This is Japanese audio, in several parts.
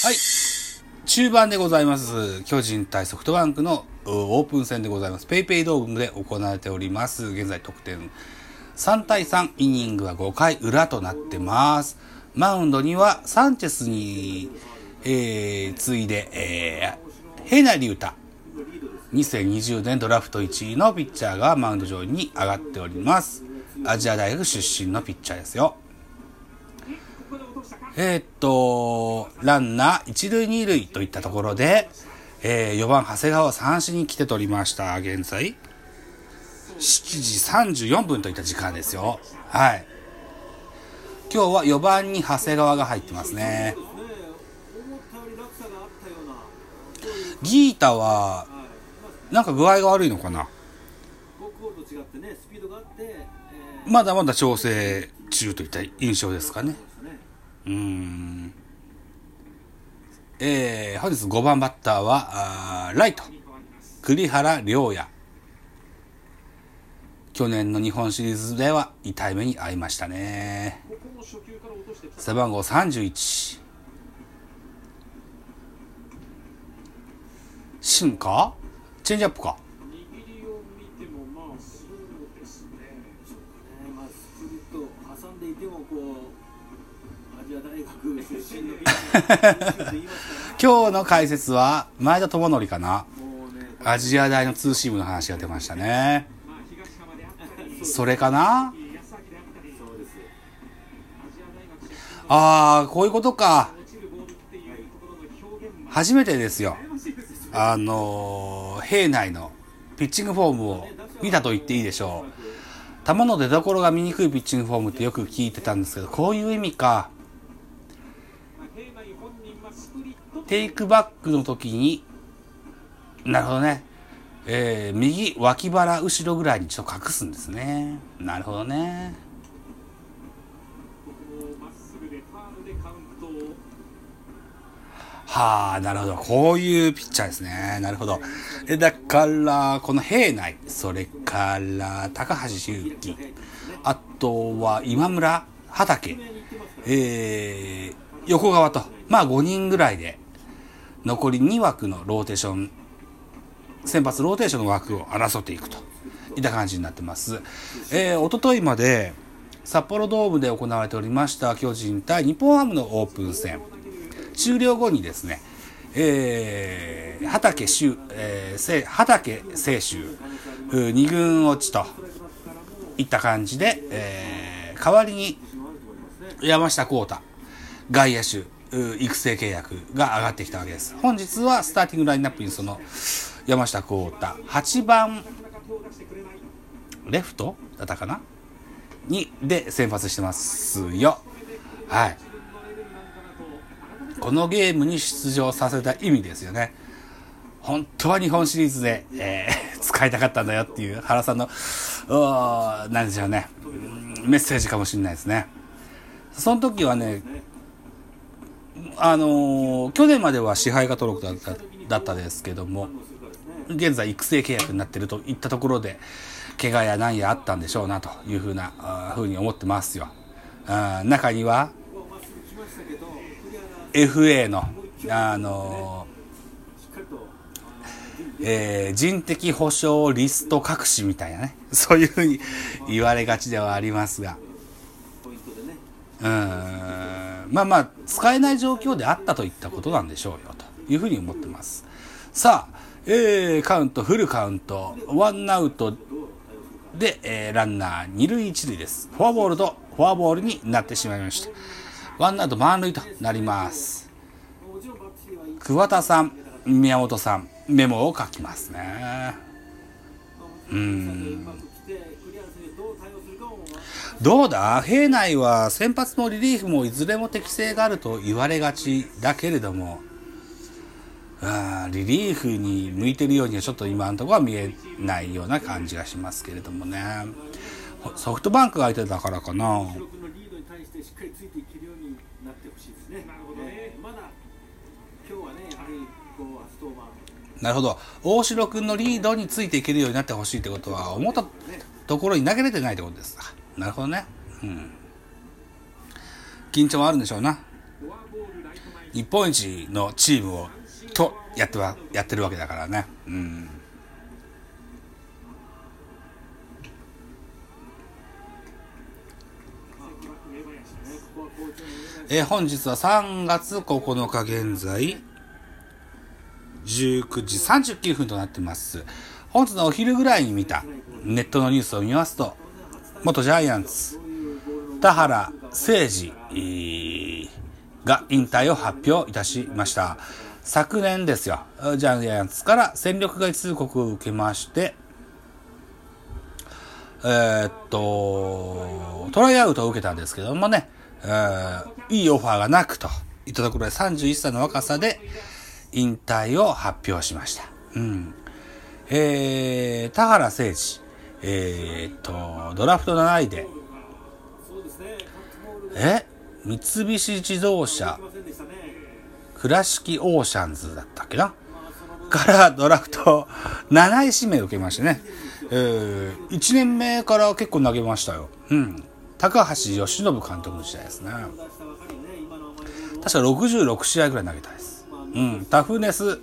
はい。中盤でございます。巨人対ソフトバンクのオープン戦でございます。ペイペイドームで行われております。現在得点3対3、イニングは5回裏となってます。マウンドにはサンチェスに、えー、次いで、えー、ヘナリュータ。2020年ドラフト1位のピッチャーがマウンド上に上がっております。アジア大学出身のピッチャーですよ。えーっと、ランナー一塁二塁といったところで、えー4番長谷川を三振に来て取りました。現在、7時34分といった時間ですよ。はい。今日は4番に長谷川が入ってますね。ギータは、なんか具合が悪いのかな？まだまだ調整中といった印象ですかね。うん。えー、本日5番バッターは、あーライト、栗原良也。去年の日本シリーズでは痛い目に遭いましたね。背番号31。進化チェンジアップか 今日の解説は前田智則かな？アジア大のツーシームの話が出ましたね。それかな？ああ、こういうことか。初めてですよ。あの、兵内のピッチングフォームを見たと言っていいでしょう。球の出所が見にくいピッチングフォームってよく聞いてたんですけど、こういう意味か。テイクバックの時に、なるほどね。えー、右脇腹後ろぐらいにちょっと隠すんですね。なるほどね。はあ、なるほど。こういうピッチャーですね。なるほど。え、だから、この平内、それから、高橋優貴、あとは今村、畑、えー、横川と、まあ5人ぐらいで、残り2枠のローテーション、先発ローテーションの枠を争っていくといった感じになってます。えー、おとといまで、札幌ドームで行われておりました巨人対日本ハムのオープン戦。終了後にですね、えー、畑修、えー、畑清修、う二軍落ちといった感じで、えー、代わりに山下幸太、外野手、育成契約が上がってきたわけです。本日はスターティングラインナップにその山下幸太、8番レフトだったかな？に、で先発してますよ。はい。このゲームに出場させた意味ですよね。本当は日本シリーズで、えー 使いたかったんだよっていう原さんの、なんでしょうね、メッセージかもしれないですね。その時はね、あの去年までは支配下登録だっただったですけども、現在育成契約になってるといったところで、怪我や何やあったんでしょうなというふうな、あふうに思ってますよ。あ中には、FA の、あのえー人的保障リスト隠しみたいなね、そういうふうに言われがちではありますが、うんまあまあ、使えない状況であったといったことなんでしょうよ、というふうに思ってます。さあ、えー、カウント、フルカウント、ワンアウトで、えーランナー二塁一塁です。フォアボールとフォアボールになってしまいました。ワンアウト満塁となります。桑田さん、宮本さん、メモを書きますね。うん。どうだ？兵内は先発のリリーフもいずれも適性があると言われがちだけれども、あーリリーフに向いてるようにはちょっと今のところは見えないような感じがしますけれどもね。ソフトバンクが相手だからかな。記録のリードに対してしっかりついていけるようになってほしいですね。なるほどねえーまだ今日はねやはりこう初登板なるほど。大城君のリードについていけるようになってほしいってことは、思ったところに投げれてないってことですか？なるほどね。うん。緊張はあるんでしょうな。日本一のチームを、とやっては、やってるわけだからね。うん。え本日は3月9日現在、19時39分となってます。本日のお昼ぐらいに見たネットのニュースを見ますと、元ジャイアンツ、田原誠二が引退を発表いたしました。昨年ですよ、ジャイアンツから戦力外通告を受けまして、えーっと、トライアウトを受けたんですけどもね、えーいいオファーがなくといったところで31歳の若さで引退を発表しました。うん。えー、田原誠二、えーっと、ドラフト7位で、え？三菱自動車、倉敷オーシャンズだったっけな？からドラフト7位指名を受けましてね。えー、1年目から結構投げましたよ。うん。高橋由伸監督の時代ですね。確か66試合ぐらい投げたです。うん。タフネス、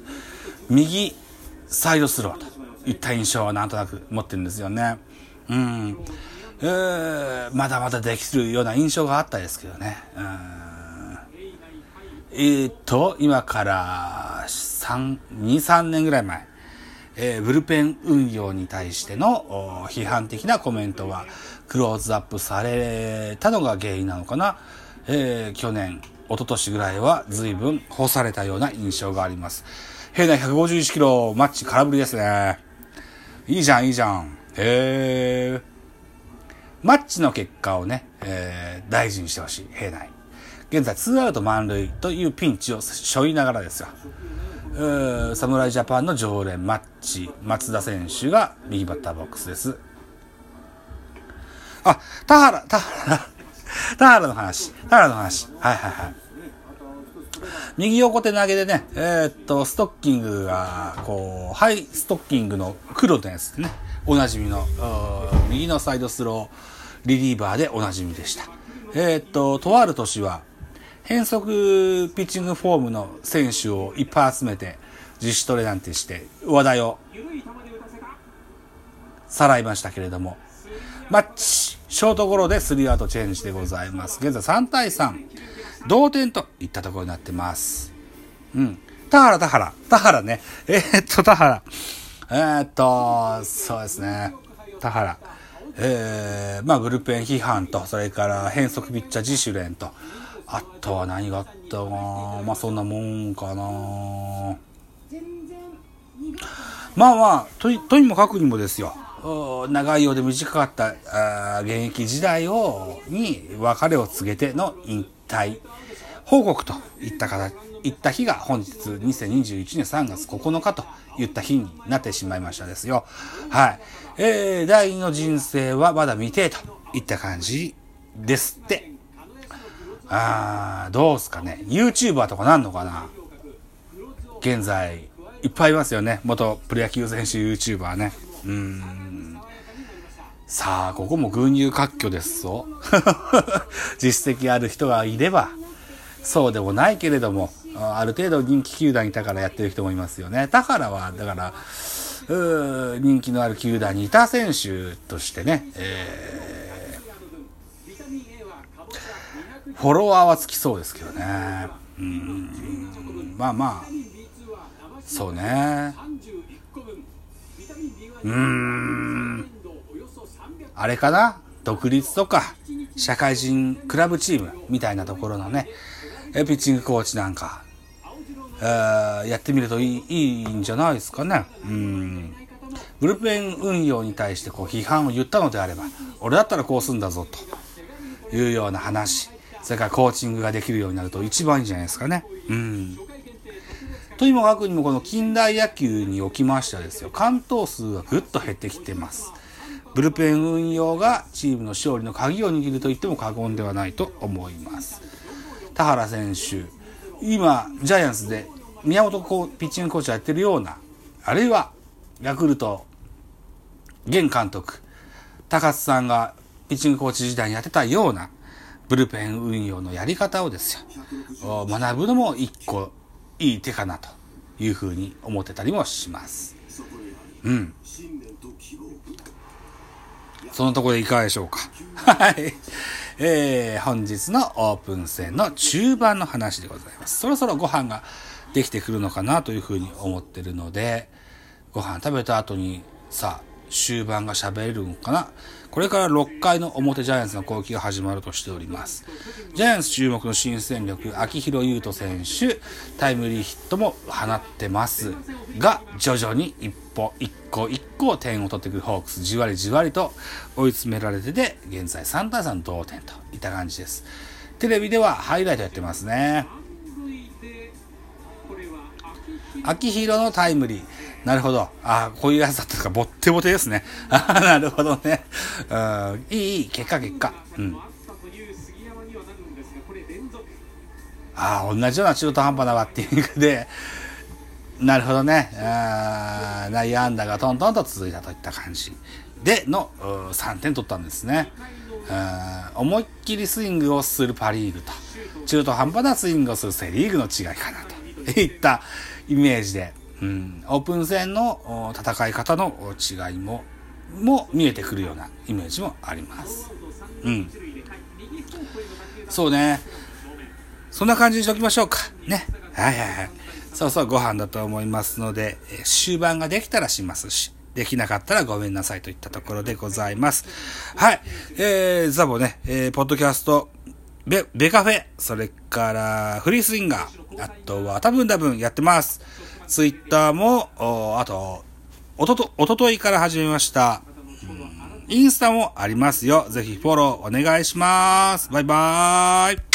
右サイドスローといった印象はなんとなく持ってるんですよね。うん。えー、まだまだできるような印象があったですけどね。うん。えー、っと、今から3、2、3年ぐらい前、えーブルペン運用に対しての批判的なコメントがクローズアップされたのが原因なのかな。えー去年、一昨年ぐらいは随分干されたような印象があります。平内151キロマッチ空振りですね。いいじゃん、いいじゃん。へー。マッチの結果をね、えー大事にしてほしい、平内。現在、ツーアウト満塁というピンチを背負いながらですよ。侍ジャパンの常連、マッチ、松田選手が右バッターボックスです。あ、田原、田原、田原の話、田原の話。はいはいはい。右横手投げでね、えーっと、ストッキングが、こう、ハイストッキングの黒のやつでね、おなじみの、右のサイドスローリリーバーでおなじみでした。えーっと、とある年は、変則ピッチングフォームの選手をいっぱい集めて、自主トレなんてして、話題をさらいましたけれども、マッチ、ショートゴロでスリーアウトチェンジでございます。現在3対3、同点といったところになってます。うん。田原、田原、田原ね。えー、っと、田原。えー、っと、そうですね。田原。えー、まあ、ブルペン批判と、それから変則ピッチャー自主練と、あとは何があったかまあ、そんなもんかなまあまあ、ととにもかくにもですよ。長いようで短かった現役時代をに別れを告げての引退報告といった形いった日が本日2021年3月9日といった日になってしまいましたですよ。はい。えー、第二の人生はまだ未定といった感じですって。あー、どうすかね。YouTuber とかなんのかな現在、いっぱいいますよね。元プロ野球選手 YouTuber ね。うーん。さあ、ここも群雄割拠ですぞ。実績ある人がいれば、そうでもないけれども、ある程度人気球団にいたからやってる人もいますよね。田原は、だから、うー人気のある球団にいた選手としてね、えーフォロワーはつきそうですけどね。うん、まあまあ、そうね。うん。あれかな？独立とか、社会人クラブチームみたいなところのね、ピッチングコーチなんか、やってみるといいいいんじゃないですかね？うん。ブルペン運用に対してこう批判を言ったのであれば、俺だったらこうするんだぞというような話、それからコーチングができるようになると一番いいんじゃないですかね？うん。とにもかくにもこの近代野球におきましてはですよ、関東数がぐっと減ってきてます。ブルペン運用がチームの勝利の鍵を握ると言っても過言ではないと思います。田原選手、今、ジャイアンツで宮本ピッチングコーチをやってるような、あるいはヤクルト、現監督、高津さんがピッチングコーチ時代にやってたような、ブルペン運用のやり方をですよ、学ぶのも一個いい手かなというふうに思ってたりもします。うん。そのところでいかがでしょうか？はい。えー、本日のオープン戦の中盤の話でございます。そろそろご飯ができてくるのかなというふうに思ってるので、ご飯食べた後にさあ、終盤が喋れるのかなこれから6回の表ジャイアンツの攻撃が始まるとしております。ジャイアンツ注目の新戦力、秋広優斗選手、タイムリーヒットも放ってますが、徐々に一歩、一個一個点を取ってくるホークス、じわりじわりと追い詰められてて、現在3対3同点といった感じです。テレビではハイライトやってますね。秋広のタイムリー。なるほど。あこういうやつだったか、ボッテボテですね。あなるほどね。うん、いい、いい、結果、結果。うん。ああ、同じような中途半端なバッティングで、なるほどね。あ内野安打がトントンと続いたといった感じでの3点取ったんですね。思いっきりスイングをするパ・リーグと、中途半端なスイングをするセ・リーグの違いかなといったイメージで、うん、オープン戦の戦い方の違いもも見えてくるようなイメージもあります。うん。そうね。そんな感じにしておきましょうか。ね。はいはいはい。そうそうご飯だと思いますので、終盤ができたらしますし、できなかったらごめんなさいといったところでございます。はい。えー、ザボね、えー、ポッドキャスト、ベ、ベカフェ、それからフリースインガー、あとは多分多分やってます。ツイッターも、あと、おとと、おとといから始めました。インスタもありますよ。ぜひフォローお願いします。バイバーイ。